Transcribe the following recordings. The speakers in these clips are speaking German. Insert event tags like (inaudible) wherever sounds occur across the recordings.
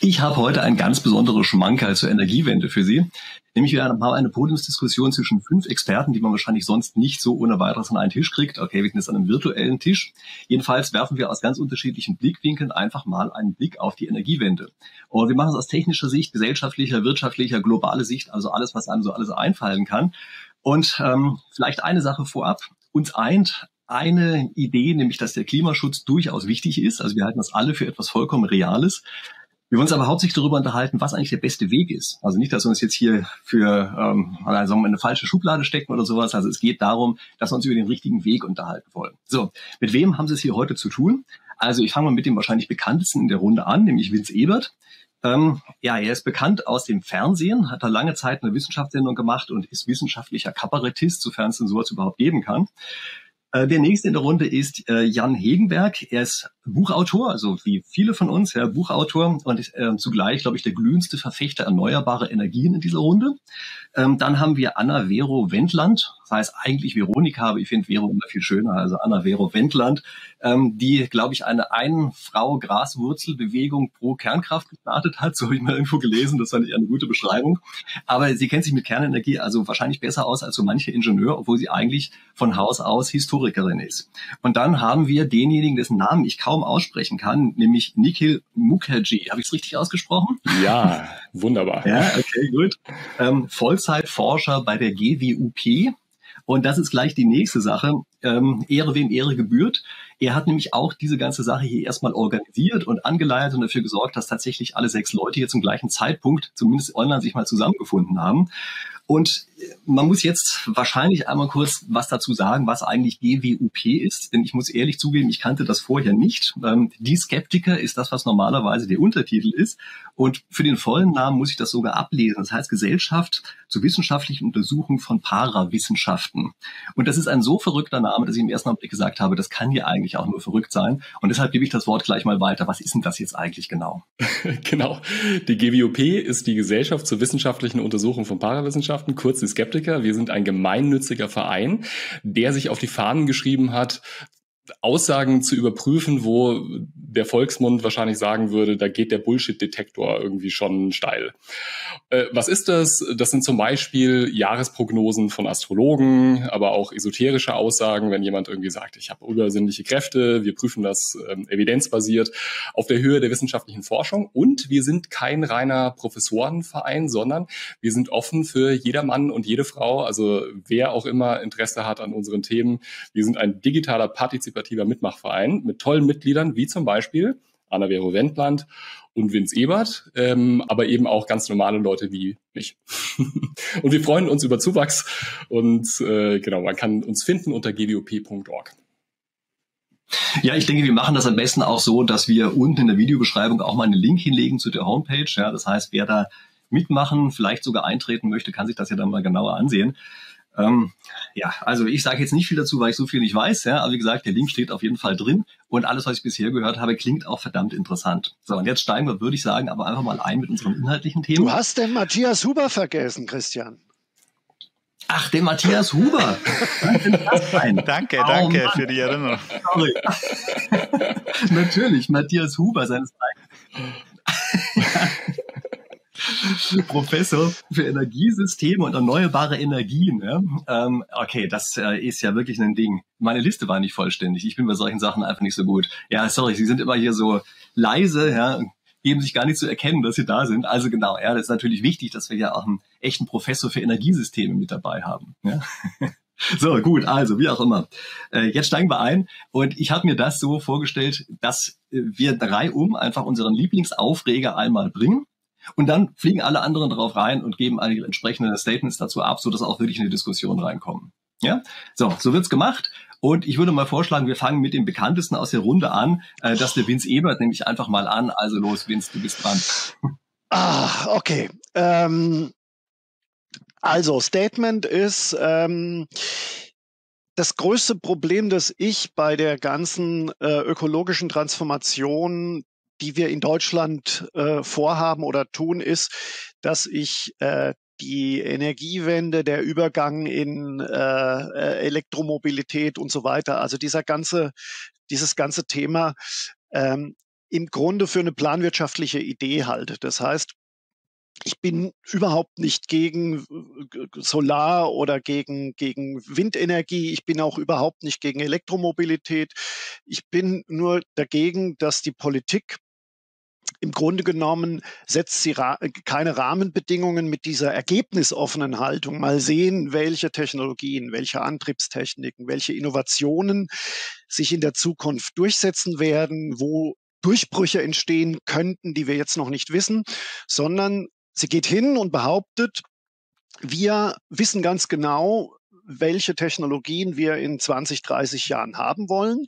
Ich habe heute ein ganz besonderes Schmankerl zur Energiewende für Sie. Nämlich wieder mal eine Podiumsdiskussion zwischen fünf Experten, die man wahrscheinlich sonst nicht so ohne weiteres an einen Tisch kriegt. Okay, wir sind jetzt an einem virtuellen Tisch. Jedenfalls werfen wir aus ganz unterschiedlichen Blickwinkeln einfach mal einen Blick auf die Energiewende. Und wir machen es aus technischer Sicht, gesellschaftlicher, wirtschaftlicher, globale Sicht, also alles, was einem so alles einfallen kann. Und ähm, vielleicht eine Sache vorab. Uns eint eine Idee, nämlich dass der Klimaschutz durchaus wichtig ist. Also wir halten das alle für etwas vollkommen Reales. Wir wollen uns aber hauptsächlich darüber unterhalten, was eigentlich der beste Weg ist. Also nicht, dass wir uns jetzt hier für ähm, also eine falsche Schublade stecken oder sowas. Also es geht darum, dass wir uns über den richtigen Weg unterhalten wollen. So, mit wem haben Sie es hier heute zu tun? Also ich fange mal mit dem wahrscheinlich bekanntesten in der Runde an, nämlich Vince Ebert. Ähm, ja, er ist bekannt aus dem Fernsehen, hat da lange Zeit eine Wissenschaftssendung gemacht und ist wissenschaftlicher Kabarettist, sofern es denn sowas überhaupt geben kann. Äh, der nächste in der Runde ist äh, Jan Hegenberg. Er ist Buchautor, also wie viele von uns, ja, Buchautor und ist äh, zugleich, glaube ich, der glühendste Verfechter erneuerbarer Energien in dieser Runde. Ähm, dann haben wir Anna Vero Wendland, das heißt eigentlich Veronika, aber ich finde Vero immer viel schöner, also Anna Vero Wendland, ähm, die, glaube ich, eine Ein-Frau-Graswurzelbewegung pro Kernkraft gestartet hat. So habe ich mal irgendwo gelesen, das fand ich eine gute Beschreibung. Aber sie kennt sich mit Kernenergie also wahrscheinlich besser aus als so manche Ingenieur, obwohl sie eigentlich von Haus aus Historikerin ist. Und dann haben wir denjenigen, dessen Namen ich kaum aussprechen kann, nämlich Nikhil Mukherjee. Habe ich es richtig ausgesprochen? Ja, wunderbar. ja, okay, gut. Ähm, Vollzeitforscher bei der GWUP. Und das ist gleich die nächste Sache. Ähm, Ehre wem Ehre gebührt. Er hat nämlich auch diese ganze Sache hier erstmal organisiert und angeleitet und dafür gesorgt, dass tatsächlich alle sechs Leute hier zum gleichen Zeitpunkt, zumindest online, sich mal zusammengefunden haben. Und man muss jetzt wahrscheinlich einmal kurz was dazu sagen, was eigentlich GWUP ist, denn ich muss ehrlich zugeben, ich kannte das vorher nicht. Ähm, die Skeptiker ist das, was normalerweise der Untertitel ist. Und für den vollen Namen muss ich das sogar ablesen. Das heißt Gesellschaft zur wissenschaftlichen Untersuchung von Parawissenschaften. Und das ist ein so verrückter Name, dass ich im ersten Augenblick gesagt habe, das kann ja eigentlich auch nur verrückt sein. Und deshalb gebe ich das Wort gleich mal weiter. Was ist denn das jetzt eigentlich genau? (laughs) genau. Die GWUP ist die Gesellschaft zur wissenschaftlichen Untersuchung von Parawissenschaften, kurz die Skeptiker. Wir sind ein gemeinnütziger Verein, der sich auf die Fahnen geschrieben hat, Aussagen zu überprüfen, wo der Volksmund wahrscheinlich sagen würde, da geht der Bullshit-Detektor irgendwie schon steil. Äh, was ist das? Das sind zum Beispiel Jahresprognosen von Astrologen, aber auch esoterische Aussagen, wenn jemand irgendwie sagt, ich habe übersinnliche Kräfte, wir prüfen das ähm, evidenzbasiert auf der Höhe der wissenschaftlichen Forschung und wir sind kein reiner Professorenverein, sondern wir sind offen für jedermann und jede Frau, also wer auch immer Interesse hat an unseren Themen. Wir sind ein digitaler Partizipant partizipativer Mitmachverein mit tollen Mitgliedern, wie zum Beispiel Anna Vero Wendland und Vince Ebert, ähm, aber eben auch ganz normale Leute wie mich. (laughs) und wir freuen uns über Zuwachs und äh, genau, man kann uns finden unter gwop.org. Ja, ich denke, wir machen das am besten auch so, dass wir unten in der Videobeschreibung auch mal einen Link hinlegen zu der Homepage. Ja, das heißt, wer da mitmachen, vielleicht sogar eintreten möchte, kann sich das ja dann mal genauer ansehen. Ähm, ja, also ich sage jetzt nicht viel dazu, weil ich so viel nicht weiß. Ja, aber wie gesagt, der Link steht auf jeden Fall drin und alles, was ich bisher gehört habe, klingt auch verdammt interessant. So, und jetzt steigen wir, würde ich sagen, aber einfach mal ein mit unserem inhaltlichen Thema. Du hast den Matthias Huber vergessen, Christian. Ach, den Matthias Huber. (laughs) danke, oh, danke Mann. für die Erinnerung. Sorry. (laughs) Natürlich, Matthias Huber seines Zeichens. (laughs) (laughs) Professor für Energiesysteme und erneuerbare Energien. Ja? Ähm, okay, das äh, ist ja wirklich ein Ding. Meine Liste war nicht vollständig. Ich bin bei solchen Sachen einfach nicht so gut. Ja, sorry, Sie sind immer hier so leise, ja, geben sich gar nicht zu erkennen, dass Sie da sind. Also genau, ja, das ist natürlich wichtig, dass wir ja auch einen echten Professor für Energiesysteme mit dabei haben. Ja? (laughs) So, gut, also wie auch immer. Äh, jetzt steigen wir ein und ich habe mir das so vorgestellt, dass wir drei um einfach unseren Lieblingsaufreger einmal bringen und dann fliegen alle anderen darauf rein und geben alle entsprechende Statements dazu ab, so dass auch wirklich in die Diskussion reinkommen. Ja, so, so wird's gemacht. Und ich würde mal vorschlagen, wir fangen mit dem bekanntesten aus der Runde an. Äh, dass der Vince Ebert nämlich einfach mal an. Also los, Vince, du bist dran. Ah, okay. Ähm, also, Statement ist, ähm, das größte Problem, das ich bei der ganzen äh, ökologischen Transformation die wir in Deutschland äh, vorhaben oder tun, ist, dass ich äh, die Energiewende, der Übergang in äh, äh, Elektromobilität und so weiter, also dieser ganze, dieses ganze Thema, ähm, im Grunde für eine planwirtschaftliche Idee halte. Das heißt, ich bin überhaupt nicht gegen äh, Solar oder gegen, gegen Windenergie. Ich bin auch überhaupt nicht gegen Elektromobilität. Ich bin nur dagegen, dass die Politik im Grunde genommen setzt sie ra keine Rahmenbedingungen mit dieser ergebnisoffenen Haltung. Mal sehen, welche Technologien, welche Antriebstechniken, welche Innovationen sich in der Zukunft durchsetzen werden, wo Durchbrüche entstehen könnten, die wir jetzt noch nicht wissen, sondern sie geht hin und behauptet, wir wissen ganz genau, welche Technologien wir in 20, 30 Jahren haben wollen.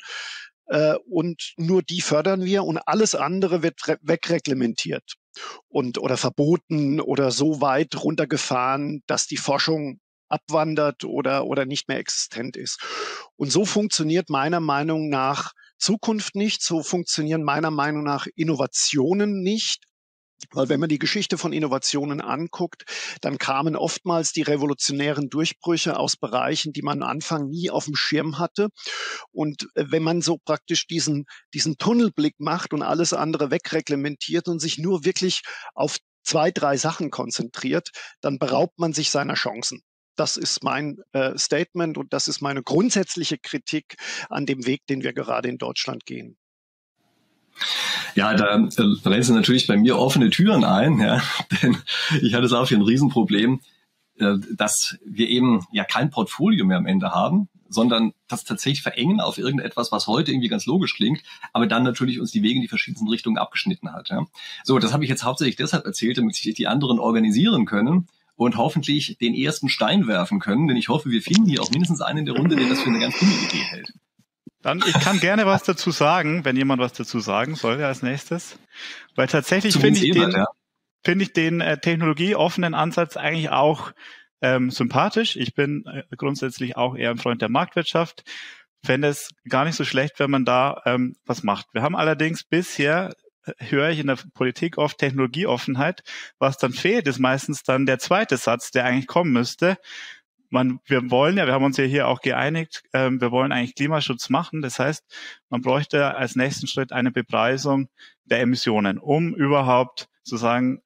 Äh, und nur die fördern wir und alles andere wird wegreglementiert und oder verboten oder so weit runtergefahren, dass die Forschung abwandert oder, oder nicht mehr existent ist. Und so funktioniert meiner Meinung nach Zukunft nicht, so funktionieren meiner Meinung nach Innovationen nicht. Weil wenn man die Geschichte von Innovationen anguckt, dann kamen oftmals die revolutionären Durchbrüche aus Bereichen, die man am Anfang nie auf dem Schirm hatte. Und äh, wenn man so praktisch diesen, diesen Tunnelblick macht und alles andere wegreglementiert und sich nur wirklich auf zwei, drei Sachen konzentriert, dann beraubt man sich seiner Chancen. Das ist mein äh, Statement und das ist meine grundsätzliche Kritik an dem Weg, den wir gerade in Deutschland gehen. Ja, da äh, rennst du natürlich bei mir offene Türen ein, ja, (laughs) denn ich hatte es auch für ein Riesenproblem, äh, dass wir eben ja kein Portfolio mehr am Ende haben, sondern das tatsächlich verengen auf irgendetwas, was heute irgendwie ganz logisch klingt, aber dann natürlich uns die Wege in die verschiedensten Richtungen abgeschnitten hat. Ja. So, das habe ich jetzt hauptsächlich deshalb erzählt, damit sich die anderen organisieren können und hoffentlich den ersten Stein werfen können, denn ich hoffe, wir finden hier auch mindestens einen in der Runde, der das für eine ganz gute Idee hält. Dann, ich kann gerne was dazu sagen, wenn jemand was dazu sagen soll als nächstes. Weil tatsächlich finde ich, den, ja. finde ich den äh, technologieoffenen Ansatz eigentlich auch ähm, sympathisch. Ich bin äh, grundsätzlich auch eher ein Freund der Marktwirtschaft. Fände es gar nicht so schlecht, wenn man da ähm, was macht. Wir haben allerdings bisher äh, höre ich in der Politik oft Technologieoffenheit. Was dann fehlt, ist meistens dann der zweite Satz, der eigentlich kommen müsste man, wir wollen ja, wir haben uns ja hier auch geeinigt, ähm, wir wollen eigentlich Klimaschutz machen. Das heißt, man bräuchte als nächsten Schritt eine Bepreisung der Emissionen, um überhaupt zu sagen,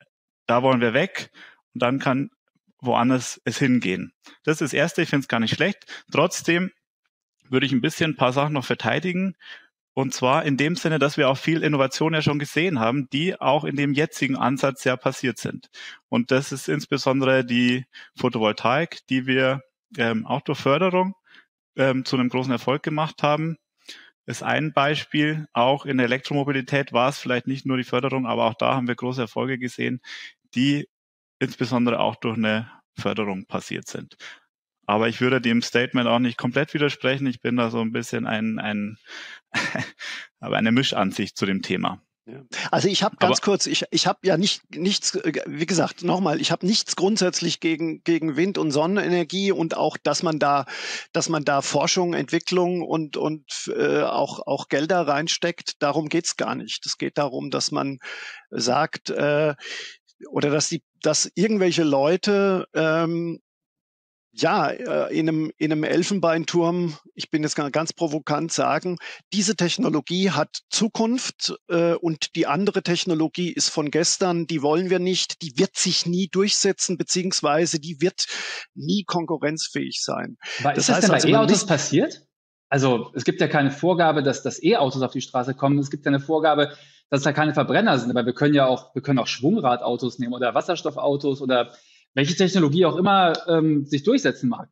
da wollen wir weg und dann kann woanders es hingehen. Das ist das Erste, ich finde es gar nicht schlecht. Trotzdem würde ich ein bisschen ein paar Sachen noch verteidigen. Und zwar in dem Sinne, dass wir auch viel Innovation ja schon gesehen haben, die auch in dem jetzigen Ansatz ja passiert sind. Und das ist insbesondere die Photovoltaik, die wir ähm, auch durch Förderung ähm, zu einem großen Erfolg gemacht haben. Ist ein Beispiel. Auch in der Elektromobilität war es vielleicht nicht nur die Förderung, aber auch da haben wir große Erfolge gesehen, die insbesondere auch durch eine Förderung passiert sind. Aber ich würde dem Statement auch nicht komplett widersprechen. Ich bin da so ein bisschen ein, ein (laughs) aber eine Mischansicht zu dem Thema. Ja. Also ich habe ganz Aber kurz, ich, ich habe ja nicht nichts, wie gesagt, nochmal, ich habe nichts grundsätzlich gegen gegen Wind- und Sonnenenergie und auch, dass man da, dass man da Forschung, Entwicklung und und äh, auch auch Gelder reinsteckt. Darum geht's gar nicht. Es geht darum, dass man sagt äh, oder dass die, dass irgendwelche Leute ähm, ja, äh, in einem, in einem Elfenbeinturm, ich bin jetzt ganz provokant sagen, diese Technologie hat Zukunft äh, und die andere Technologie ist von gestern, die wollen wir nicht, die wird sich nie durchsetzen, beziehungsweise die wird nie konkurrenzfähig sein. Aber das ist das denn bei also E-Autos passiert? Also es gibt ja keine Vorgabe, dass das E-Autos auf die Straße kommen. Es gibt ja eine Vorgabe, dass da keine Verbrenner sind. Aber wir können ja auch, wir können auch Schwungradautos nehmen oder Wasserstoffautos oder welche Technologie auch immer ähm, sich durchsetzen mag.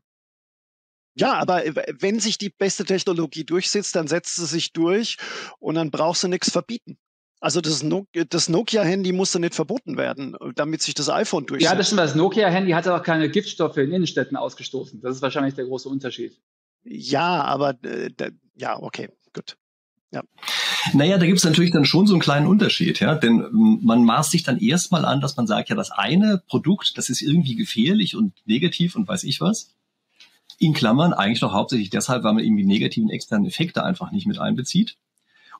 Ja, aber wenn sich die beste Technologie durchsetzt, dann setzt sie sich durch und dann brauchst du nichts verbieten. Also das, no das Nokia-Handy musste nicht verboten werden, damit sich das iPhone durchsetzt. Ja, das stimmt. Das Nokia-Handy hat auch keine Giftstoffe in Innenstädten ausgestoßen. Das ist wahrscheinlich der große Unterschied. Ja, aber äh, ja, okay, gut. Ja. Naja, da gibt es natürlich dann schon so einen kleinen Unterschied, ja. Denn ähm, man maßt sich dann erstmal an, dass man sagt, ja, das eine Produkt, das ist irgendwie gefährlich und negativ und weiß ich was. In Klammern eigentlich doch hauptsächlich deshalb, weil man irgendwie negativen externen Effekte einfach nicht mit einbezieht.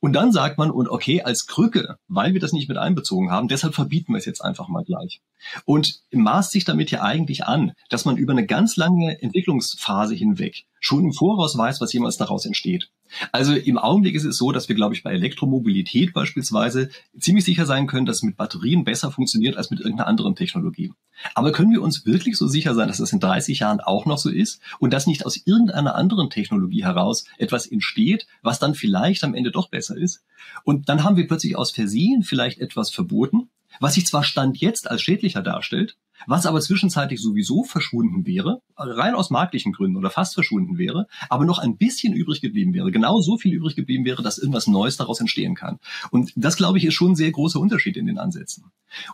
Und dann sagt man, und okay, als Krücke, weil wir das nicht mit einbezogen haben, deshalb verbieten wir es jetzt einfach mal gleich. Und maßt sich damit ja eigentlich an, dass man über eine ganz lange Entwicklungsphase hinweg schon im Voraus weiß, was jemals daraus entsteht. Also im Augenblick ist es so, dass wir, glaube ich, bei Elektromobilität beispielsweise ziemlich sicher sein können, dass es mit Batterien besser funktioniert als mit irgendeiner anderen Technologie. Aber können wir uns wirklich so sicher sein, dass das in 30 Jahren auch noch so ist und dass nicht aus irgendeiner anderen Technologie heraus etwas entsteht, was dann vielleicht am Ende doch besser ist? Und dann haben wir plötzlich aus Versehen vielleicht etwas verboten, was sich zwar Stand jetzt als schädlicher darstellt, was aber zwischenzeitlich sowieso verschwunden wäre, rein aus marktlichen Gründen oder fast verschwunden wäre, aber noch ein bisschen übrig geblieben wäre, genau so viel übrig geblieben wäre, dass irgendwas Neues daraus entstehen kann. Und das, glaube ich, ist schon ein sehr großer Unterschied in den Ansätzen.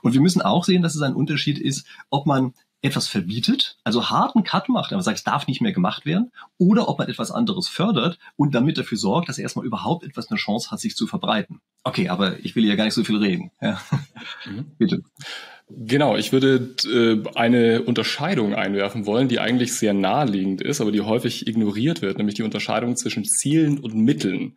Und wir müssen auch sehen, dass es ein Unterschied ist, ob man etwas verbietet, also harten Cut macht, aber sagt, es darf nicht mehr gemacht werden, oder ob man etwas anderes fördert und damit dafür sorgt, dass erstmal überhaupt etwas eine Chance hat, sich zu verbreiten. Okay, aber ich will ja gar nicht so viel reden. Ja. Mhm. Bitte. Genau, ich würde äh, eine Unterscheidung einwerfen wollen, die eigentlich sehr naheliegend ist, aber die häufig ignoriert wird, nämlich die Unterscheidung zwischen Zielen und Mitteln.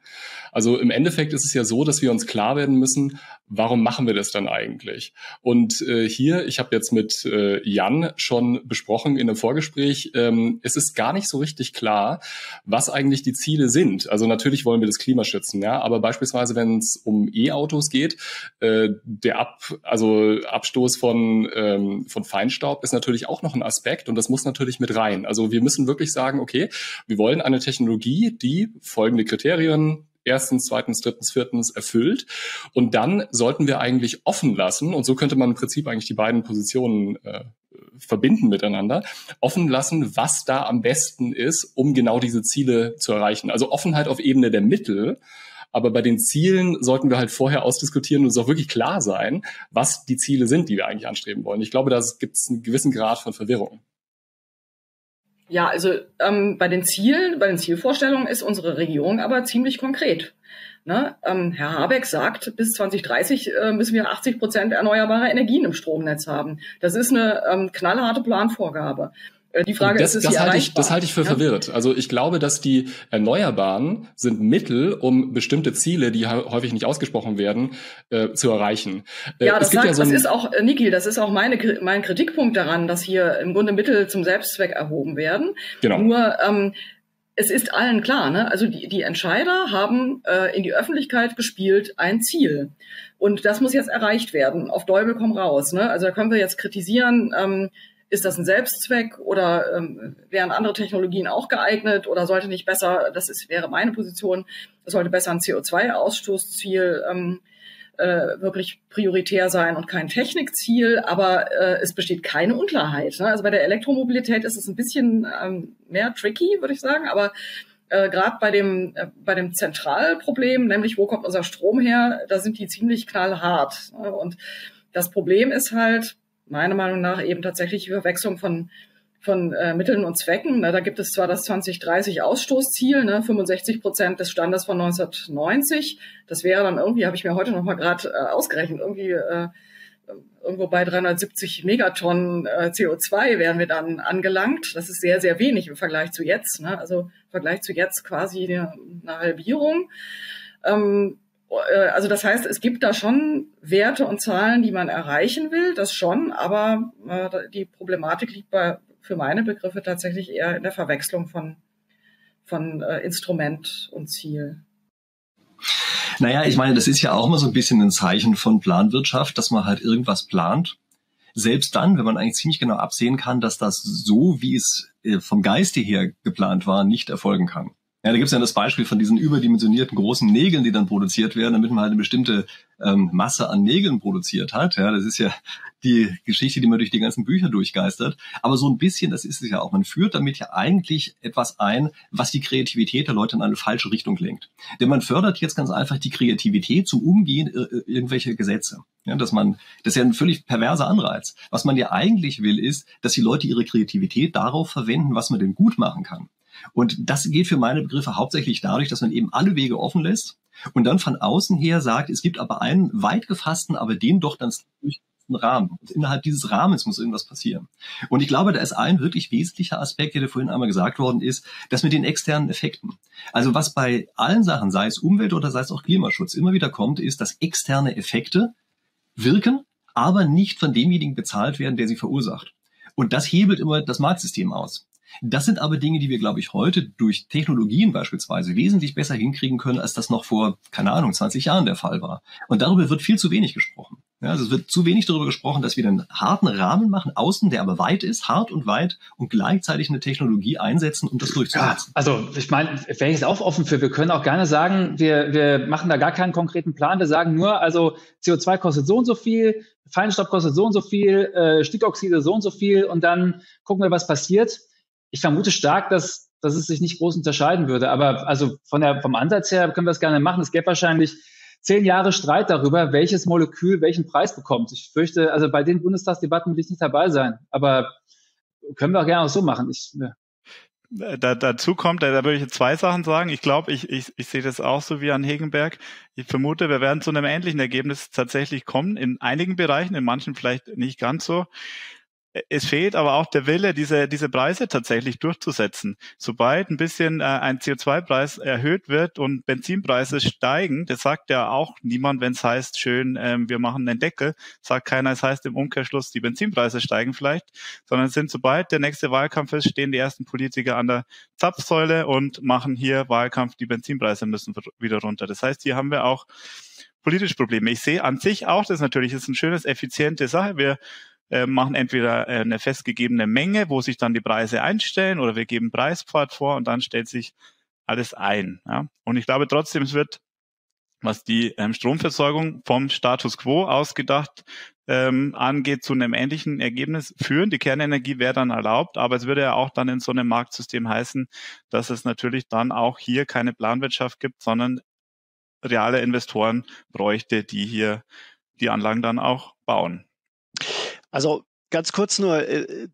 Also im Endeffekt ist es ja so, dass wir uns klar werden müssen, warum machen wir das dann eigentlich? Und äh, hier, ich habe jetzt mit äh, Jan schon besprochen in einem Vorgespräch, ähm, es ist gar nicht so richtig klar, was eigentlich die Ziele sind. Also natürlich wollen wir das Klima schützen, ja, aber beispielsweise, wenn es um E-Autos geht, äh, der Ab, also Abstoß von, ähm, von Feinstaub ist natürlich auch noch ein Aspekt und das muss natürlich mit rein. Also wir müssen wirklich sagen, okay, wir wollen eine Technologie, die folgende Kriterien erstens, zweitens, drittens, viertens erfüllt. Und dann sollten wir eigentlich offen lassen, und so könnte man im Prinzip eigentlich die beiden Positionen äh, verbinden miteinander, offen lassen, was da am besten ist, um genau diese Ziele zu erreichen. Also Offenheit auf Ebene der Mittel, aber bei den Zielen sollten wir halt vorher ausdiskutieren und es auch wirklich klar sein, was die Ziele sind, die wir eigentlich anstreben wollen. Ich glaube, da gibt es einen gewissen Grad von Verwirrung. Ja, also ähm, bei den Zielen, bei den Zielvorstellungen ist unsere Regierung aber ziemlich konkret. Ne? Ähm, Herr Habeck sagt, bis 2030 äh, müssen wir 80 Prozent erneuerbare Energien im Stromnetz haben. Das ist eine ähm, knallharte Planvorgabe. Äh, die Frage das, ist, ist das halte ich, das halte ich für ja? verwirrt. Also ich glaube, dass die Erneuerbaren sind Mittel, um bestimmte Ziele, die häufig nicht ausgesprochen werden, äh, zu erreichen. Äh, ja, das, sagt, ja so das ist auch, äh, Niki, das ist auch meine, mein Kritikpunkt daran, dass hier im Grunde Mittel zum Selbstzweck erhoben werden. Genau. Nur ähm, es ist allen klar, ne? also die, die Entscheider haben äh, in die Öffentlichkeit gespielt ein Ziel. Und das muss jetzt erreicht werden, auf Däubel komm raus. Ne? Also da können wir jetzt kritisieren, ähm, ist das ein Selbstzweck oder ähm, wären andere Technologien auch geeignet oder sollte nicht besser, das ist, wäre meine Position, sollte besser ein CO2-Ausstoßziel ähm, äh, wirklich prioritär sein und kein Technikziel, aber äh, es besteht keine Unklarheit. Ne? Also bei der Elektromobilität ist es ein bisschen ähm, mehr tricky, würde ich sagen, aber äh, gerade bei dem äh, bei dem Zentralproblem, nämlich wo kommt unser Strom her, da sind die ziemlich knallhart. Ne? Und das Problem ist halt, meiner Meinung nach eben tatsächlich Verwechslung von von äh, Mitteln und Zwecken. Ne, da gibt es zwar das 2030 Ausstoßziel, ne, 65 Prozent des Standes von 1990. Das wäre dann irgendwie, habe ich mir heute noch mal gerade äh, ausgerechnet, irgendwie äh, irgendwo bei 370 Megatonnen äh, CO2 wären wir dann angelangt. Das ist sehr, sehr wenig im Vergleich zu jetzt. Ne? Also im Vergleich zu jetzt quasi eine, eine Halbierung. Ähm, äh, also das heißt, es gibt da schon Werte und Zahlen, die man erreichen will, das schon, aber äh, die Problematik liegt bei, für meine Begriffe tatsächlich eher in der Verwechslung von, von äh, Instrument und Ziel. Naja, ich meine, das ist ja auch immer so ein bisschen ein Zeichen von Planwirtschaft, dass man halt irgendwas plant. Selbst dann, wenn man eigentlich ziemlich genau absehen kann, dass das so, wie es äh, vom Geiste her geplant war, nicht erfolgen kann. Ja, da gibt es ja das Beispiel von diesen überdimensionierten großen Nägeln, die dann produziert werden, damit man halt eine bestimmte ähm, Masse an Nägeln produziert hat. Ja, das ist ja die Geschichte, die man durch die ganzen Bücher durchgeistert. Aber so ein bisschen, das ist es ja auch. Man führt damit ja eigentlich etwas ein, was die Kreativität der Leute in eine falsche Richtung lenkt. Denn man fördert jetzt ganz einfach die Kreativität zum Umgehen äh, äh irgendwelcher Gesetze. Ja, dass man, das ist ja ein völlig perverser Anreiz. Was man ja eigentlich will, ist, dass die Leute ihre Kreativität darauf verwenden, was man denn gut machen kann. Und das geht für meine Begriffe hauptsächlich dadurch, dass man eben alle Wege offen lässt und dann von außen her sagt, es gibt aber einen weit gefassten, aber den doch dann Rahmen. Und innerhalb dieses Rahmens muss irgendwas passieren. Und ich glaube, da ist ein wirklich wesentlicher Aspekt, der vorhin einmal gesagt worden ist, das mit den externen Effekten. Also was bei allen Sachen, sei es Umwelt oder sei es auch Klimaschutz, immer wieder kommt, ist, dass externe Effekte wirken, aber nicht von demjenigen bezahlt werden, der sie verursacht. Und das hebelt immer das Marktsystem aus. Das sind aber Dinge, die wir, glaube ich, heute durch Technologien beispielsweise wesentlich besser hinkriegen können, als das noch vor, keine Ahnung, 20 Jahren der Fall war. Und darüber wird viel zu wenig gesprochen. Ja, also es wird zu wenig darüber gesprochen, dass wir einen harten Rahmen machen, außen, der aber weit ist, hart und weit und gleichzeitig eine Technologie einsetzen, um das durchzusetzen. Ja, also ich meine, wäre ich auch offen für. Wir können auch gerne sagen, wir, wir machen da gar keinen konkreten Plan. Wir sagen nur, also CO2 kostet so und so viel, Feinstaub kostet so und so viel, äh, Stickoxide so und so viel und dann gucken wir, was passiert. Ich vermute stark, dass, dass es sich nicht groß unterscheiden würde. Aber also von der, vom Ansatz her können wir es gerne machen. Es gäbe wahrscheinlich zehn Jahre Streit darüber, welches Molekül welchen Preis bekommt. Ich fürchte, also bei den Bundestagsdebatten will ich nicht dabei sein. Aber können wir auch gerne auch so machen. Ich, ja. Da, dazu kommt, da, da würde ich zwei Sachen sagen. Ich glaube, ich, ich, ich sehe das auch so wie an Hegenberg. Ich vermute, wir werden zu einem ähnlichen Ergebnis tatsächlich kommen. In einigen Bereichen, in manchen vielleicht nicht ganz so es fehlt aber auch der Wille, diese, diese Preise tatsächlich durchzusetzen. Sobald ein bisschen äh, ein CO2-Preis erhöht wird und Benzinpreise steigen, das sagt ja auch niemand, wenn es heißt, schön, ähm, wir machen einen Deckel, sagt keiner, es heißt im Umkehrschluss, die Benzinpreise steigen vielleicht, sondern sind, sobald der nächste Wahlkampf ist, stehen die ersten Politiker an der Zapfsäule und machen hier Wahlkampf, die Benzinpreise müssen wieder runter. Das heißt, hier haben wir auch politisch Probleme. Ich sehe an sich auch, das natürlich ist ein schönes, effiziente Sache. Wir äh, machen entweder äh, eine festgegebene Menge, wo sich dann die Preise einstellen, oder wir geben Preispfad vor und dann stellt sich alles ein. Ja? Und ich glaube trotzdem, es wird, was die ähm, Stromversorgung vom Status quo ausgedacht ähm, angeht, zu einem ähnlichen Ergebnis führen. Die Kernenergie wäre dann erlaubt, aber es würde ja auch dann in so einem Marktsystem heißen, dass es natürlich dann auch hier keine Planwirtschaft gibt, sondern reale Investoren bräuchte, die hier die Anlagen dann auch bauen. Also ganz kurz nur äh,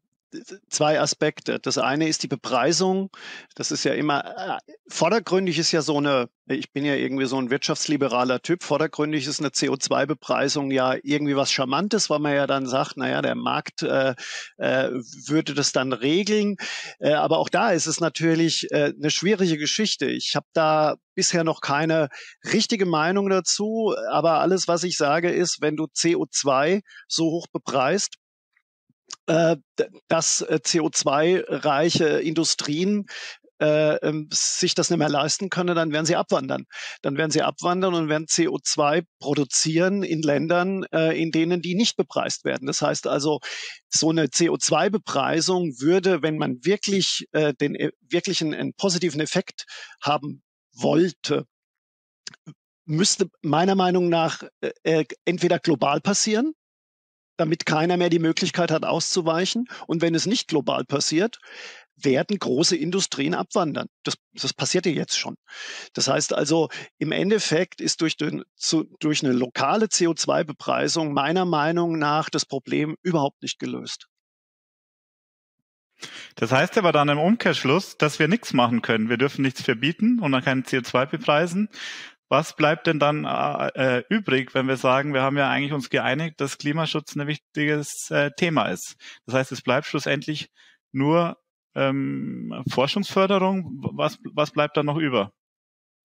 zwei Aspekte. Das eine ist die Bepreisung. Das ist ja immer, äh, vordergründig ist ja so eine, ich bin ja irgendwie so ein wirtschaftsliberaler Typ, vordergründig ist eine CO2-Bepreisung ja irgendwie was Charmantes, weil man ja dann sagt, naja, der Markt äh, äh, würde das dann regeln. Äh, aber auch da ist es natürlich eine schwierige Geschichte. Ich habe da bisher noch keine richtige Meinung dazu, aber alles, was ich sage, ist, wenn du CO2 so hoch bepreist, äh, dass äh, CO2-reiche Industrien äh, ähm, sich das nicht mehr leisten können, dann werden sie abwandern. Dann werden sie abwandern und werden CO2 produzieren in Ländern, äh, in denen die nicht bepreist werden. Das heißt also, so eine CO2-Bepreisung würde, wenn man wirklich den wirklichen einen positiven Effekt haben wollte, müsste meiner Meinung nach entweder global passieren, damit keiner mehr die Möglichkeit hat, auszuweichen. Und wenn es nicht global passiert, werden große Industrien abwandern. Das, das passiert ja jetzt schon. Das heißt also, im Endeffekt ist durch, den, zu, durch eine lokale CO2-Bepreisung meiner Meinung nach das Problem überhaupt nicht gelöst. Das heißt aber dann im Umkehrschluss, dass wir nichts machen können. Wir dürfen nichts verbieten und man kann CO2 bepreisen. Was bleibt denn dann äh, äh, übrig, wenn wir sagen, wir haben ja eigentlich uns geeinigt, dass Klimaschutz ein wichtiges äh, Thema ist? Das heißt, es bleibt schlussendlich nur ähm, Forschungsförderung. Was, was bleibt da noch über?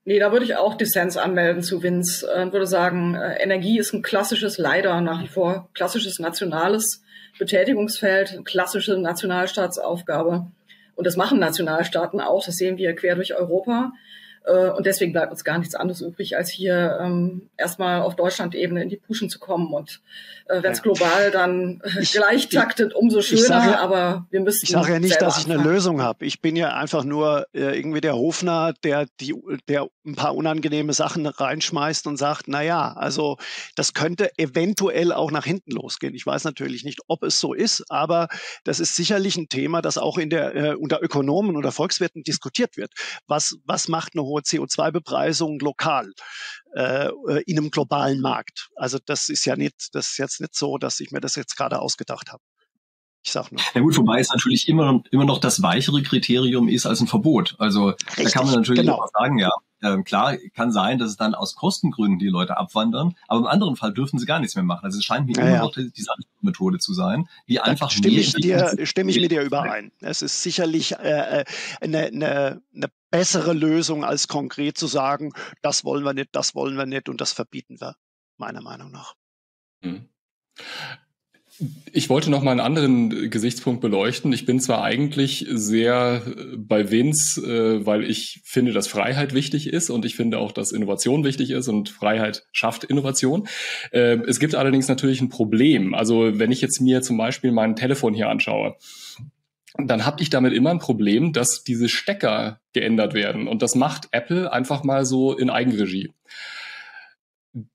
Nee, da würde ich auch Dissens anmelden zu Vince und äh, würde sagen, äh, Energie ist ein klassisches, leider nach wie vor klassisches nationales Betätigungsfeld, klassische Nationalstaatsaufgabe. Und das machen Nationalstaaten auch, das sehen wir quer durch Europa. Äh, und deswegen bleibt uns gar nichts anderes übrig, als hier ähm, erstmal auf Deutschland-Ebene in die Puschen zu kommen. Und äh, wenn es global dann ich, gleich taktet, umso schöner. Sage, aber wir müssen. Ich sage ja nicht, dass ich eine Lösung habe. Ich bin ja einfach nur äh, irgendwie der Hofner, der die, der ein paar unangenehme Sachen reinschmeißt und sagt, na ja, also das könnte eventuell auch nach hinten losgehen. Ich weiß natürlich nicht, ob es so ist, aber das ist sicherlich ein Thema, das auch in der äh, unter Ökonomen oder Volkswirten diskutiert wird. Was was macht eine hohe CO2-Bepreisung lokal äh, in einem globalen Markt. Also das ist ja nicht, das ist jetzt nicht so, dass ich mir das jetzt gerade ausgedacht habe. Ich sag nur. Ja gut, wobei es natürlich immer, immer noch das weichere Kriterium ist als ein Verbot. Also Richtig, da kann man natürlich genau. sagen, ja, äh, klar, kann sein, dass es dann aus Kostengründen die Leute abwandern, aber im anderen Fall dürfen sie gar nichts mehr machen. Also es scheint mir ja, immer ja. noch die, die Methode zu sein, die da einfach stimme ich, dir, stimme ich mit dir überein. Es ist sicherlich äh, äh, eine, eine, eine bessere Lösung, als konkret zu sagen, das wollen wir nicht, das wollen wir nicht und das verbieten wir, meiner Meinung nach. Hm. Ich wollte noch mal einen anderen Gesichtspunkt beleuchten. Ich bin zwar eigentlich sehr äh, bei Vince, äh, weil ich finde, dass Freiheit wichtig ist und ich finde auch, dass Innovation wichtig ist und Freiheit schafft Innovation. Äh, es gibt allerdings natürlich ein Problem. Also wenn ich jetzt mir zum Beispiel mein Telefon hier anschaue, dann habe ich damit immer ein Problem, dass diese Stecker geändert werden. Und das macht Apple einfach mal so in Eigenregie.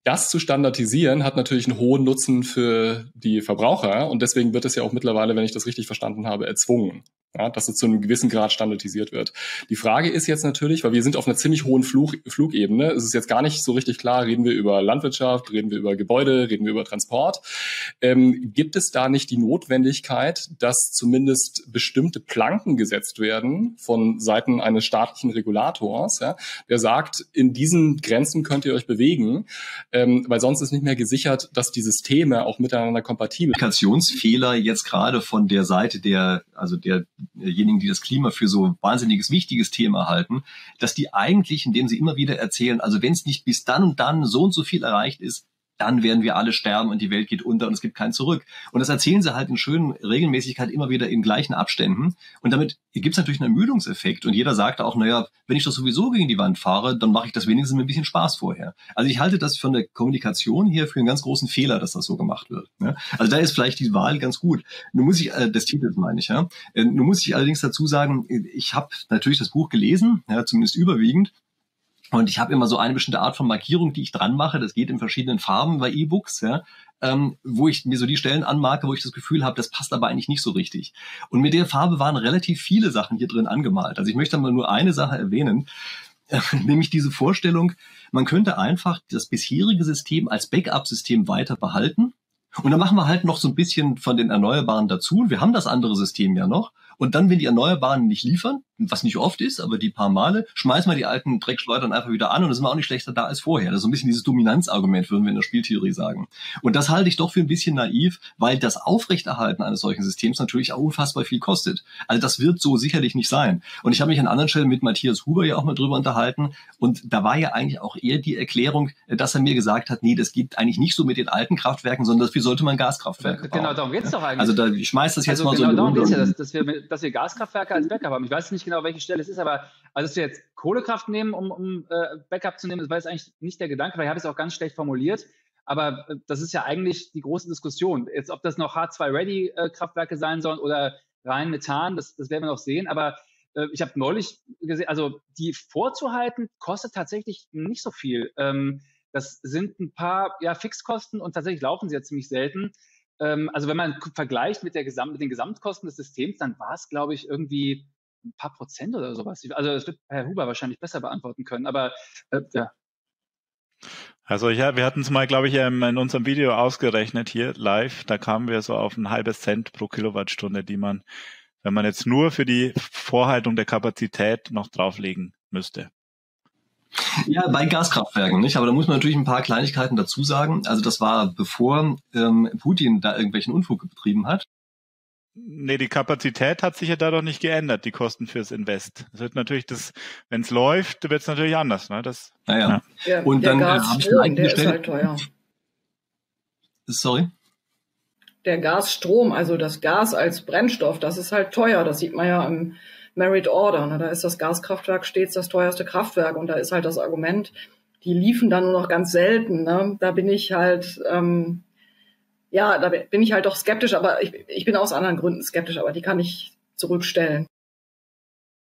Das zu standardisieren hat natürlich einen hohen Nutzen für die Verbraucher und deswegen wird es ja auch mittlerweile, wenn ich das richtig verstanden habe, erzwungen ja, dass es zu einem gewissen Grad standardisiert wird. Die Frage ist jetzt natürlich, weil wir sind auf einer ziemlich hohen Flug, Flugebene, es ist jetzt gar nicht so richtig klar, reden wir über Landwirtschaft, reden wir über Gebäude, reden wir über Transport. Ähm, gibt es da nicht die Notwendigkeit, dass zumindest bestimmte Planken gesetzt werden von Seiten eines staatlichen Regulators, ja, der sagt, in diesen Grenzen könnt ihr euch bewegen, ähm, weil sonst ist nicht mehr gesichert, dass die Systeme auch miteinander kompatibel sind. Kommunikationsfehler jetzt gerade von der Seite der, also der diejenigen, die das Klima für so wahnsinniges wichtiges Thema halten, dass die eigentlich, indem sie immer wieder erzählen, also wenn es nicht bis dann und dann so und so viel erreicht ist, dann werden wir alle sterben und die Welt geht unter und es gibt kein Zurück. Und das erzählen sie halt in schönen Regelmäßigkeit immer wieder in gleichen Abständen. Und damit gibt es natürlich einen Ermüdungseffekt. Und jeder sagt auch, naja, wenn ich das sowieso gegen die Wand fahre, dann mache ich das wenigstens mit ein bisschen Spaß vorher. Also ich halte das von der Kommunikation hier für einen ganz großen Fehler, dass das so gemacht wird. Ja? Also da ist vielleicht die Wahl ganz gut. Nun muss ich, äh, des Titels meine ich, ja. Äh, nun muss ich allerdings dazu sagen, ich habe natürlich das Buch gelesen, ja, zumindest überwiegend. Und ich habe immer so eine bestimmte Art von Markierung, die ich dran mache. Das geht in verschiedenen Farben bei E-Books, ja, ähm, wo ich mir so die Stellen anmarke, wo ich das Gefühl habe, das passt aber eigentlich nicht so richtig. Und mit der Farbe waren relativ viele Sachen hier drin angemalt. Also ich möchte mal nur eine Sache erwähnen, äh, (laughs) nämlich diese Vorstellung, man könnte einfach das bisherige System als Backup-System weiter behalten. Und dann machen wir halt noch so ein bisschen von den Erneuerbaren dazu. Wir haben das andere System ja noch. Und dann, wenn die Erneuerbaren nicht liefern, was nicht oft ist, aber die paar Male, schmeißen wir die alten Dreckschleudern einfach wieder an und dann sind wir auch nicht schlechter da als vorher. Das ist so ein bisschen dieses Dominanzargument, würden wir in der Spieltheorie sagen. Und das halte ich doch für ein bisschen naiv, weil das Aufrechterhalten eines solchen Systems natürlich auch unfassbar viel kostet. Also das wird so sicherlich nicht sein. Und ich habe mich an anderen Stellen mit Matthias Huber ja auch mal drüber unterhalten und da war ja eigentlich auch eher die Erklärung, dass er mir gesagt hat, nee, das geht eigentlich nicht so mit den alten Kraftwerken, sondern dafür sollte man Gaskraftwerke bauen. Genau, darum geht's doch eigentlich. Also da, ich schmeiß das jetzt also mal genau so in darum geht's ja, dass, dass, wir, dass wir Gaskraftwerke als Backup haben. Ich weiß nicht genau, welche Stelle es ist, aber also dass wir jetzt Kohlekraft nehmen, um, um äh, Backup zu nehmen, das war jetzt eigentlich nicht der Gedanke, weil ich habe es auch ganz schlecht formuliert. Aber äh, das ist ja eigentlich die große Diskussion. Jetzt, ob das noch H2-Ready-Kraftwerke äh, sein sollen oder rein Methan, das, das werden wir noch sehen. Aber äh, ich habe neulich gesehen, also die vorzuhalten, kostet tatsächlich nicht so viel. Ähm, das sind ein paar ja, Fixkosten und tatsächlich laufen sie ja ziemlich selten. Ähm, also wenn man vergleicht mit, der Gesamt, mit den Gesamtkosten des Systems, dann war es, glaube ich, irgendwie ein paar Prozent oder sowas. Also das wird Herr Huber wahrscheinlich besser beantworten können, aber äh, ja. Also ja, wir hatten es mal, glaube ich, ähm, in unserem Video ausgerechnet hier live. Da kamen wir so auf ein halbes Cent pro Kilowattstunde, die man, wenn man jetzt nur für die Vorhaltung der Kapazität noch drauflegen müsste. Ja, bei Gaskraftwerken, nicht? Aber da muss man natürlich ein paar Kleinigkeiten dazu sagen. Also das war bevor ähm, Putin da irgendwelchen Unfug betrieben hat. Nee, die Kapazität hat sich ja dadurch nicht geändert, die Kosten fürs Invest. Es wird natürlich das, wenn es läuft, wird es natürlich anders. Ne? Das, naja. Ja. Und der dann habe ich eine der ist halt teuer. Sorry? Der Gasstrom, also das Gas als Brennstoff, das ist halt teuer. Das sieht man ja im Merit Order. Ne? Da ist das Gaskraftwerk stets das teuerste Kraftwerk und da ist halt das Argument, die liefen dann nur noch ganz selten. Ne? Da bin ich halt ähm, ja, da bin ich halt doch skeptisch, aber ich, ich bin aus anderen Gründen skeptisch, aber die kann ich zurückstellen.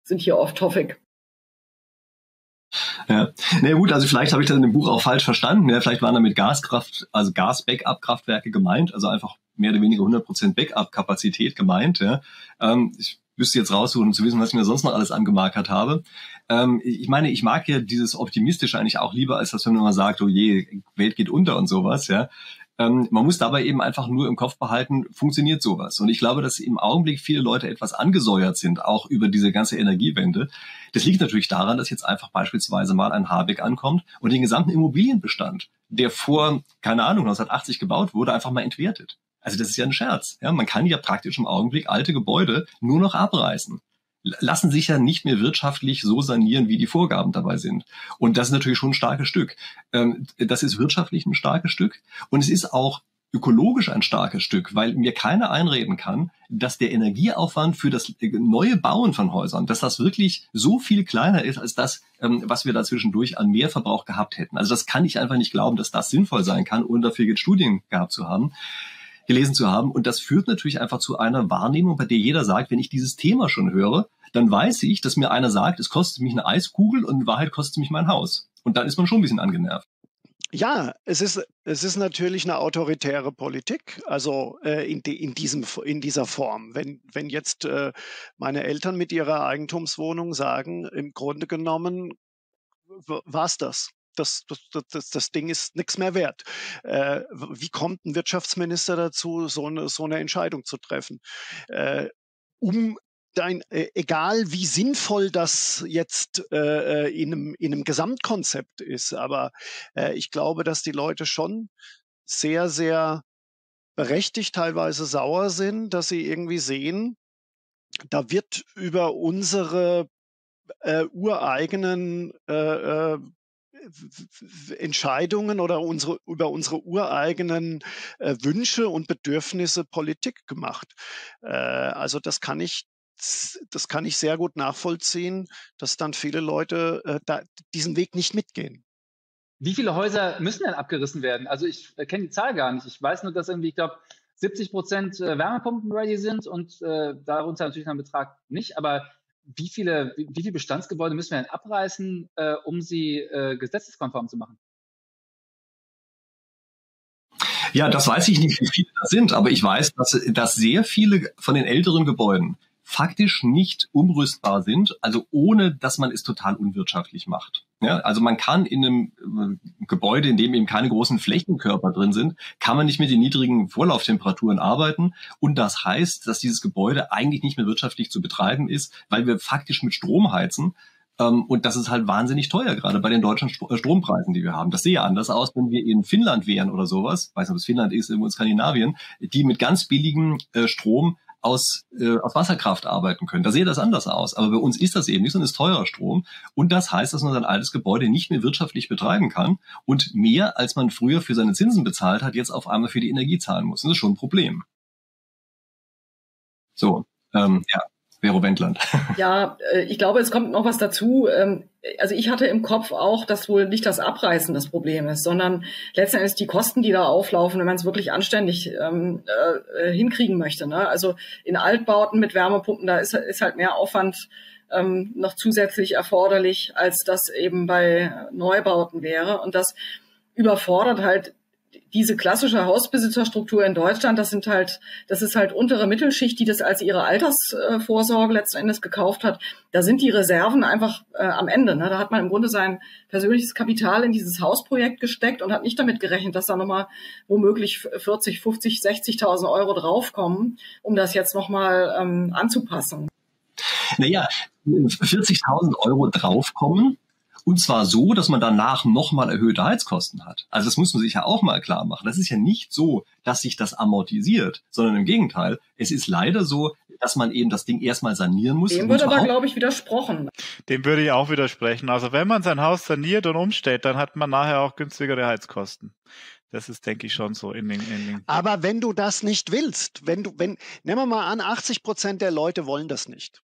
Sind hier off topic. Ja, na gut, also vielleicht habe ich das in dem Buch auch falsch verstanden. Ja, vielleicht waren damit Gaskraft, also Gas-Backup-Kraftwerke gemeint, also einfach mehr oder weniger 100% Backup-Kapazität gemeint. Ja. Ähm, ich müsste jetzt raussuchen, um zu wissen, was ich mir sonst noch alles angemarkert habe. Ähm, ich meine, ich mag ja dieses Optimistische eigentlich auch lieber, als dass man sagt, oh je, Welt geht unter und sowas. Ja. Ähm, man muss dabei eben einfach nur im Kopf behalten, funktioniert sowas. Und ich glaube, dass im Augenblick viele Leute etwas angesäuert sind, auch über diese ganze Energiewende. Das liegt natürlich daran, dass jetzt einfach beispielsweise mal ein Habeck ankommt und den gesamten Immobilienbestand, der vor, keine Ahnung, 1980 gebaut wurde, einfach mal entwertet. Also das ist ja ein Scherz. Ja, man kann ja praktisch im Augenblick alte Gebäude nur noch abreißen lassen sich ja nicht mehr wirtschaftlich so sanieren, wie die Vorgaben dabei sind. Und das ist natürlich schon ein starkes Stück. Ähm, das ist wirtschaftlich ein starkes Stück. Und es ist auch ökologisch ein starkes Stück, weil mir keiner einreden kann, dass der Energieaufwand für das neue Bauen von Häusern, dass das wirklich so viel kleiner ist als das, ähm, was wir da zwischendurch an Mehrverbrauch gehabt hätten. Also das kann ich einfach nicht glauben, dass das sinnvoll sein kann, ohne dafür jetzt Studien gehabt zu haben gelesen zu haben. Und das führt natürlich einfach zu einer Wahrnehmung, bei der jeder sagt, wenn ich dieses Thema schon höre, dann weiß ich, dass mir einer sagt, es kostet mich eine Eiskugel und in Wahrheit kostet mich mein Haus. Und dann ist man schon ein bisschen angenervt. Ja, es ist, es ist natürlich eine autoritäre Politik, also äh, in, die, in, diesem, in dieser Form. Wenn, wenn jetzt äh, meine Eltern mit ihrer Eigentumswohnung sagen, im Grunde genommen war es das. Das, das, das, das Ding ist nichts mehr wert. Äh, wie kommt ein Wirtschaftsminister dazu, so eine, so eine Entscheidung zu treffen? Äh, um dein, äh, egal wie sinnvoll das jetzt äh, äh, in, einem, in einem Gesamtkonzept ist, aber äh, ich glaube, dass die Leute schon sehr, sehr berechtigt teilweise sauer sind, dass sie irgendwie sehen, da wird über unsere äh, ureigenen äh, äh, Entscheidungen oder unsere, über unsere ureigenen äh, Wünsche und Bedürfnisse Politik gemacht. Äh, also das kann ich das kann ich sehr gut nachvollziehen, dass dann viele Leute äh, da, diesen Weg nicht mitgehen. Wie viele Häuser müssen denn abgerissen werden? Also ich äh, kenne die Zahl gar nicht. Ich weiß nur, dass irgendwie, ich glaube, 70 Prozent äh, Wärmepumpen ready sind und äh, darunter natürlich ein Betrag nicht. Aber wie viele, wie, wie viele Bestandsgebäude müssen wir denn abreißen, äh, um sie äh, gesetzeskonform zu machen? Ja, das weiß ich nicht, wie viele das sind, aber ich weiß, dass, dass sehr viele von den älteren Gebäuden faktisch nicht umrüstbar sind, also ohne dass man es total unwirtschaftlich macht. Ja, also man kann in einem äh, Gebäude, in dem eben keine großen Flächenkörper drin sind, kann man nicht mit den niedrigen Vorlauftemperaturen arbeiten. Und das heißt, dass dieses Gebäude eigentlich nicht mehr wirtschaftlich zu betreiben ist, weil wir faktisch mit Strom heizen. Ähm, und das ist halt wahnsinnig teuer, gerade bei den deutschen äh, Strompreisen, die wir haben. Das sehe anders aus, wenn wir in Finnland wären oder sowas. Ich weiß nicht, ob es Finnland ist, irgendwo in Skandinavien, die mit ganz billigem äh, Strom aus, äh, aus Wasserkraft arbeiten können. Da sehe das anders aus. Aber bei uns ist das eben nicht, sondern ist teurer Strom. Und das heißt, dass man sein altes Gebäude nicht mehr wirtschaftlich betreiben kann und mehr, als man früher für seine Zinsen bezahlt hat, jetzt auf einmal für die Energie zahlen muss. das ist schon ein Problem. So, ähm, ja. Vero Wendland. (laughs) Ja, äh, ich glaube, es kommt noch was dazu. Ähm, also ich hatte im Kopf auch, dass wohl nicht das Abreißen das Problem ist, sondern letzten Endes die Kosten, die da auflaufen, wenn man es wirklich anständig ähm, äh, hinkriegen möchte. Ne? Also in Altbauten mit Wärmepumpen, da ist, ist halt mehr Aufwand ähm, noch zusätzlich erforderlich, als das eben bei Neubauten wäre. Und das überfordert halt diese klassische Hausbesitzerstruktur in Deutschland, das sind halt, das ist halt untere Mittelschicht, die das als ihre Altersvorsorge letzten Endes gekauft hat. Da sind die Reserven einfach äh, am Ende. Ne? Da hat man im Grunde sein persönliches Kapital in dieses Hausprojekt gesteckt und hat nicht damit gerechnet, dass da nochmal womöglich 40, 50, 60.000 Euro draufkommen, um das jetzt nochmal ähm, anzupassen. Naja, 40.000 Euro draufkommen, und zwar so, dass man danach nochmal erhöhte Heizkosten hat. Also das muss man sich ja auch mal klar machen. Das ist ja nicht so, dass sich das amortisiert, sondern im Gegenteil. Es ist leider so, dass man eben das Ding erstmal sanieren muss. Dem wird aber, glaube ich, widersprochen. Dem würde ich auch widersprechen. Also wenn man sein Haus saniert und umstellt, dann hat man nachher auch günstigere Heizkosten. Das ist, denke ich, schon so in den, in den Aber wenn du das nicht willst, wenn du, wenn, nehmen wir mal an, 80 Prozent der Leute wollen das nicht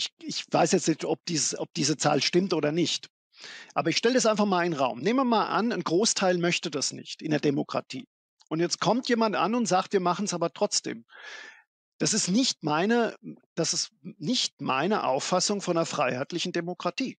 ich, ich weiß jetzt nicht, ob, dies, ob diese Zahl stimmt oder nicht. Aber ich stelle das einfach mal in den Raum. Nehmen wir mal an, ein Großteil möchte das nicht in der Demokratie. Und jetzt kommt jemand an und sagt, wir machen es aber trotzdem. Das ist nicht meine, das ist nicht meine Auffassung von einer freiheitlichen Demokratie.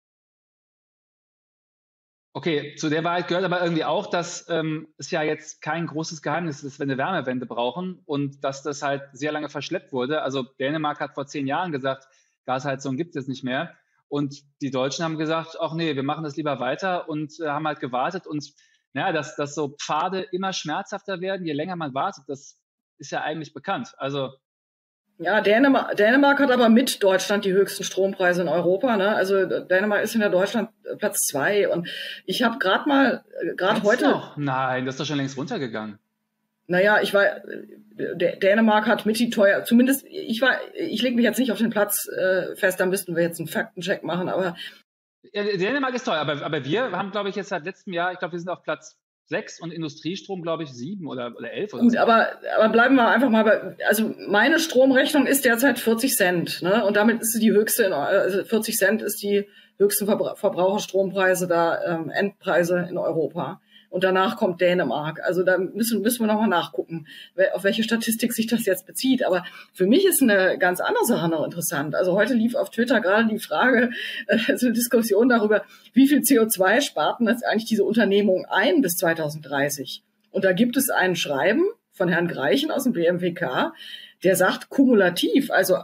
Okay, zu der Wahrheit gehört aber irgendwie auch, dass ähm, es ja jetzt kein großes Geheimnis ist, wenn wir Wärmewende brauchen und dass das halt sehr lange verschleppt wurde. Also Dänemark hat vor zehn Jahren gesagt, Gasheizung gibt es nicht mehr. Und die Deutschen haben gesagt, ach nee, wir machen das lieber weiter und äh, haben halt gewartet. Und ja, dass, dass so Pfade immer schmerzhafter werden, je länger man wartet, das ist ja eigentlich bekannt. Also ja, Dänemark, Dänemark hat aber mit Deutschland die höchsten Strompreise in Europa. Ne? Also Dänemark ist in der Deutschland äh, Platz zwei. Und ich habe gerade mal, äh, gerade heute. Noch? Nein, das ist doch schon längst runtergegangen. Naja, ich war, Dänemark hat mit die teuer, zumindest, ich war, ich lege mich jetzt nicht auf den Platz äh, fest, da müssten wir jetzt einen Faktencheck machen, aber. Ja, Dänemark ist teuer, aber, aber wir haben, glaube ich, jetzt seit letztem Jahr, ich glaube, wir sind auf Platz sechs und Industriestrom, glaube ich, sieben oder, oder elf. Oder Gut, so. aber, aber bleiben wir einfach mal bei, also meine Stromrechnung ist derzeit 40 Cent, ne? Und damit ist sie die höchste, in, also 40 Cent ist die höchsten Verbraucherstrompreise da, ähm, Endpreise in Europa und danach kommt Dänemark. Also da müssen, müssen wir nochmal nachgucken, auf welche Statistik sich das jetzt bezieht. Aber für mich ist eine ganz andere Sache noch interessant. Also heute lief auf Twitter gerade die Frage, (laughs) also eine Diskussion darüber, wie viel CO2 sparten das eigentlich diese Unternehmungen ein bis 2030? Und da gibt es ein Schreiben von Herrn Greichen aus dem BMWK, der sagt kumulativ, also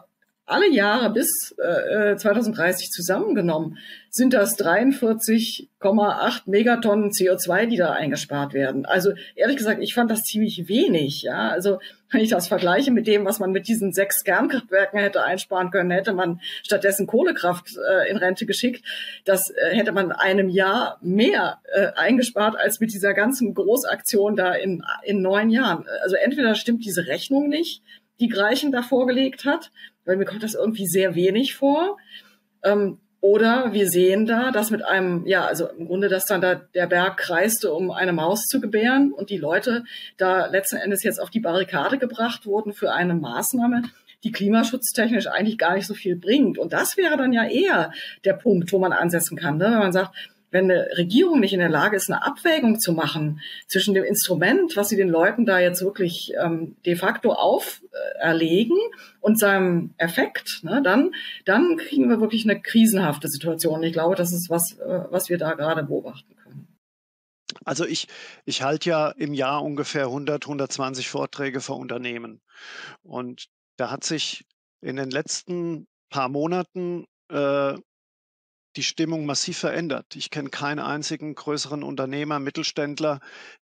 alle Jahre bis äh, 2030 zusammengenommen sind das 43,8 Megatonnen CO2, die da eingespart werden. Also ehrlich gesagt, ich fand das ziemlich wenig. Ja, also wenn ich das vergleiche mit dem, was man mit diesen sechs Kernkraftwerken hätte einsparen können, hätte man stattdessen Kohlekraft äh, in Rente geschickt. Das äh, hätte man einem Jahr mehr äh, eingespart als mit dieser ganzen Großaktion da in in neun Jahren. Also entweder stimmt diese Rechnung nicht, die Greichen da vorgelegt hat, weil mir kommt das irgendwie sehr wenig vor. Ähm, oder wir sehen da, dass mit einem, ja, also im Grunde, dass dann da der Berg kreiste, um eine Maus zu gebären und die Leute da letzten Endes jetzt auf die Barrikade gebracht wurden für eine Maßnahme, die klimaschutztechnisch eigentlich gar nicht so viel bringt. Und das wäre dann ja eher der Punkt, wo man ansetzen kann, ne? wenn man sagt, wenn eine Regierung nicht in der Lage ist, eine Abwägung zu machen zwischen dem Instrument, was sie den Leuten da jetzt wirklich ähm, de facto auferlegen und seinem Effekt, ne, dann, dann kriegen wir wirklich eine krisenhafte Situation. Ich glaube, das ist was, äh, was wir da gerade beobachten können. Also ich, ich halte ja im Jahr ungefähr 100, 120 Vorträge für Unternehmen. Und da hat sich in den letzten paar Monaten äh, die Stimmung massiv verändert. Ich kenne keinen einzigen größeren Unternehmer, Mittelständler,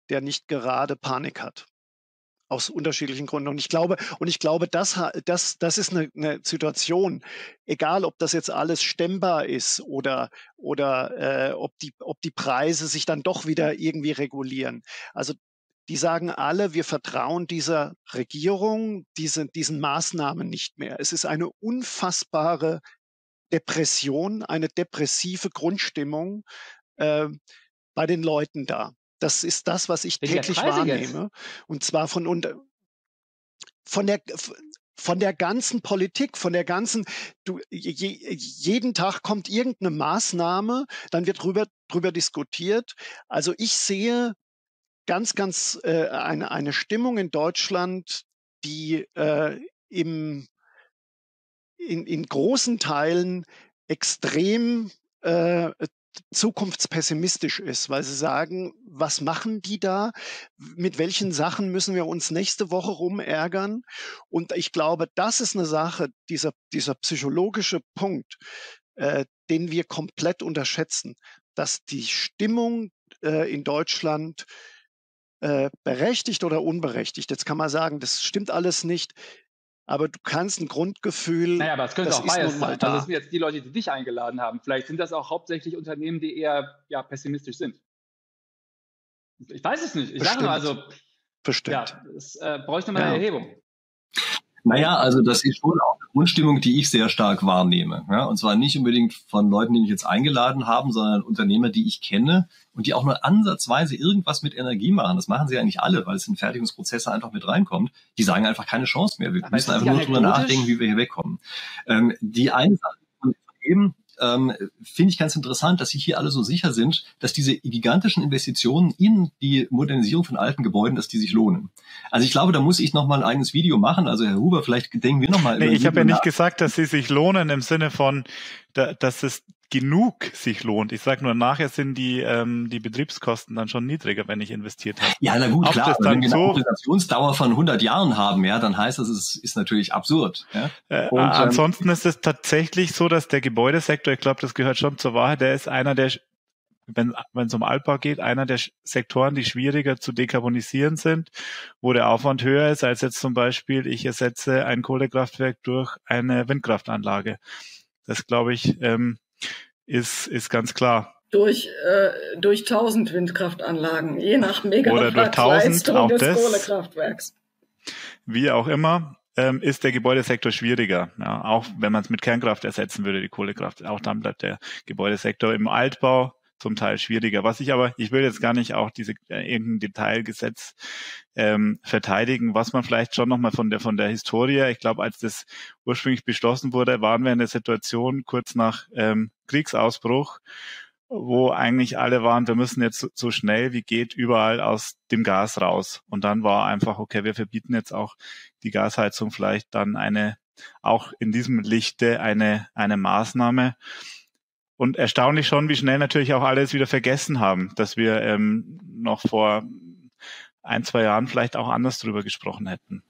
der nicht gerade Panik hat. Aus unterschiedlichen Gründen. Und ich glaube, und ich glaube, das, das, das ist eine, eine Situation, egal ob das jetzt alles stemmbar ist oder, oder äh, ob, die, ob die Preise sich dann doch wieder irgendwie regulieren. Also die sagen alle, wir vertrauen dieser Regierung, diese, diesen Maßnahmen nicht mehr. Es ist eine unfassbare Depression, eine depressive Grundstimmung äh, bei den Leuten da. Das ist das, was ich täglich wahrnehme. Jetzt? Und zwar von, unter, von der von der ganzen Politik, von der ganzen, du, je, jeden Tag kommt irgendeine Maßnahme, dann wird drüber, drüber diskutiert. Also ich sehe ganz, ganz äh, eine, eine Stimmung in Deutschland, die äh, im in, in großen Teilen extrem äh, zukunftspessimistisch ist, weil sie sagen, was machen die da? Mit welchen Sachen müssen wir uns nächste Woche rumärgern? Und ich glaube, das ist eine Sache, dieser, dieser psychologische Punkt, äh, den wir komplett unterschätzen, dass die Stimmung äh, in Deutschland äh, berechtigt oder unberechtigt. Jetzt kann man sagen, das stimmt alles nicht aber du kannst ein Grundgefühl. Naja, aber es könnte auch Bias sein. Also das sind jetzt die Leute, die dich eingeladen haben. Vielleicht sind das auch hauptsächlich Unternehmen, die eher ja, pessimistisch sind. Ich weiß es nicht. Ich Bestimmt. sage nur, also. Bestimmt. Ja, es äh, bräuchte mal ja. eine Erhebung. Naja, also das ist schon auch eine Grundstimmung, die ich sehr stark wahrnehme. Ja? Und zwar nicht unbedingt von Leuten, die mich jetzt eingeladen haben, sondern Unternehmer, die ich kenne und die auch nur ansatzweise irgendwas mit Energie machen. Das machen sie ja nicht alle, weil es in Fertigungsprozesse einfach mit reinkommt. Die sagen einfach keine Chance mehr. Wir Aber müssen einfach nur drüber nachdenken, wie wir hier wegkommen. Ähm, die eine Sache von eben, ähm, finde ich ganz interessant, dass Sie hier alle so sicher sind, dass diese gigantischen Investitionen in die Modernisierung von alten Gebäuden, dass die sich lohnen. Also ich glaube, da muss ich noch mal ein eigenes Video machen. Also Herr Huber, vielleicht denken wir noch mal. Nee, ich habe ja nicht gesagt, dass sie sich lohnen im Sinne von, dass es genug sich lohnt. Ich sage nur, nachher sind die, ähm, die Betriebskosten dann schon niedriger, wenn ich investiert habe. Ja, na gut, Ob klar. wenn wir so, eine Organisationsdauer von 100 Jahren haben, ja, dann heißt das, es ist natürlich absurd. Ja? Äh, Und, ähm, ansonsten ist es tatsächlich so, dass der Gebäudesektor, ich glaube, das gehört schon zur Wahrheit, der ist einer der wenn wenn es um Altbau geht, einer der Sektoren, die schwieriger zu dekarbonisieren sind, wo der Aufwand höher ist als jetzt zum Beispiel, ich ersetze ein Kohlekraftwerk durch eine Windkraftanlage. Das glaube ich, ähm, ist, ist ganz klar. Durch, äh, durch 1000 Windkraftanlagen, je nach Megawatt Oder durch 1000 auch des das, Kohlekraftwerks. Wie auch immer, ähm, ist der Gebäudesektor schwieriger. Ja, auch wenn man es mit Kernkraft ersetzen würde, die Kohlekraft. Auch dann bleibt der Gebäudesektor im Altbau zum Teil schwieriger. Was ich aber, ich will jetzt gar nicht auch diese äh, irgendein Detailgesetz ähm, verteidigen, was man vielleicht schon nochmal von der von der Historie, ich glaube, als das ursprünglich beschlossen wurde, waren wir in der Situation kurz nach ähm, Kriegsausbruch, wo eigentlich alle waren, wir müssen jetzt so, so schnell wie geht überall aus dem Gas raus. Und dann war einfach, okay, wir verbieten jetzt auch die Gasheizung vielleicht dann eine, auch in diesem Lichte eine, eine Maßnahme. Und erstaunlich schon, wie schnell natürlich auch alles wieder vergessen haben, dass wir ähm, noch vor ein, zwei Jahren vielleicht auch anders drüber gesprochen hätten.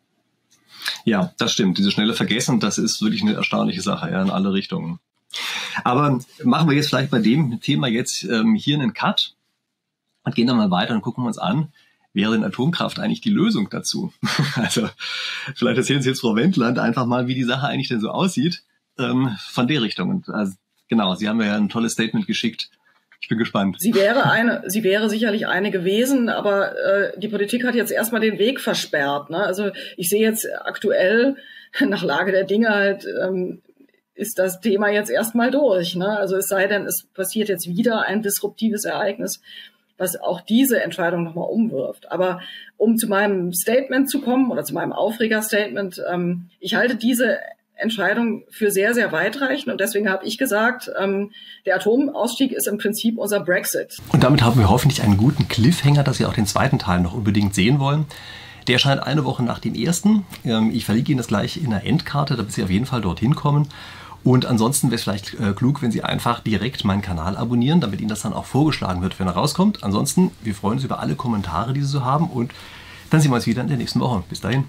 Ja, das stimmt. Diese schnelle Vergessen, das ist wirklich eine erstaunliche Sache, ja, in alle Richtungen. Aber machen wir jetzt vielleicht bei dem Thema jetzt ähm, hier einen Cut und gehen dann mal weiter und gucken uns an, wäre denn Atomkraft eigentlich die Lösung dazu? (laughs) also vielleicht erzählen Sie jetzt Frau Wendland einfach mal, wie die Sache eigentlich denn so aussieht ähm, von der Richtung. Und also, Genau, Sie haben ja ein tolles Statement geschickt. Ich bin gespannt. Sie wäre eine, sie wäre sicherlich eine gewesen, aber äh, die Politik hat jetzt erstmal den Weg versperrt. Ne? Also ich sehe jetzt aktuell (laughs) nach Lage der Dinge halt ähm, ist das Thema jetzt erstmal durch. Ne? Also es sei denn, es passiert jetzt wieder ein disruptives Ereignis, was auch diese Entscheidung nochmal umwirft. Aber um zu meinem Statement zu kommen oder zu meinem Aufreger-Statement, ähm, ich halte diese Entscheidung für sehr, sehr weitreichend. Und deswegen habe ich gesagt, ähm, der Atomausstieg ist im Prinzip unser Brexit. Und damit haben wir hoffentlich einen guten Cliffhanger, dass Sie auch den zweiten Teil noch unbedingt sehen wollen. Der erscheint eine Woche nach dem ersten. Ähm, ich verlinke Ihnen das gleich in der Endkarte, damit Sie auf jeden Fall dorthin kommen. Und ansonsten wäre es vielleicht äh, klug, wenn Sie einfach direkt meinen Kanal abonnieren, damit Ihnen das dann auch vorgeschlagen wird, wenn er rauskommt. Ansonsten, wir freuen uns über alle Kommentare, die Sie so haben und dann sehen wir uns wieder in der nächsten Woche. Bis dahin.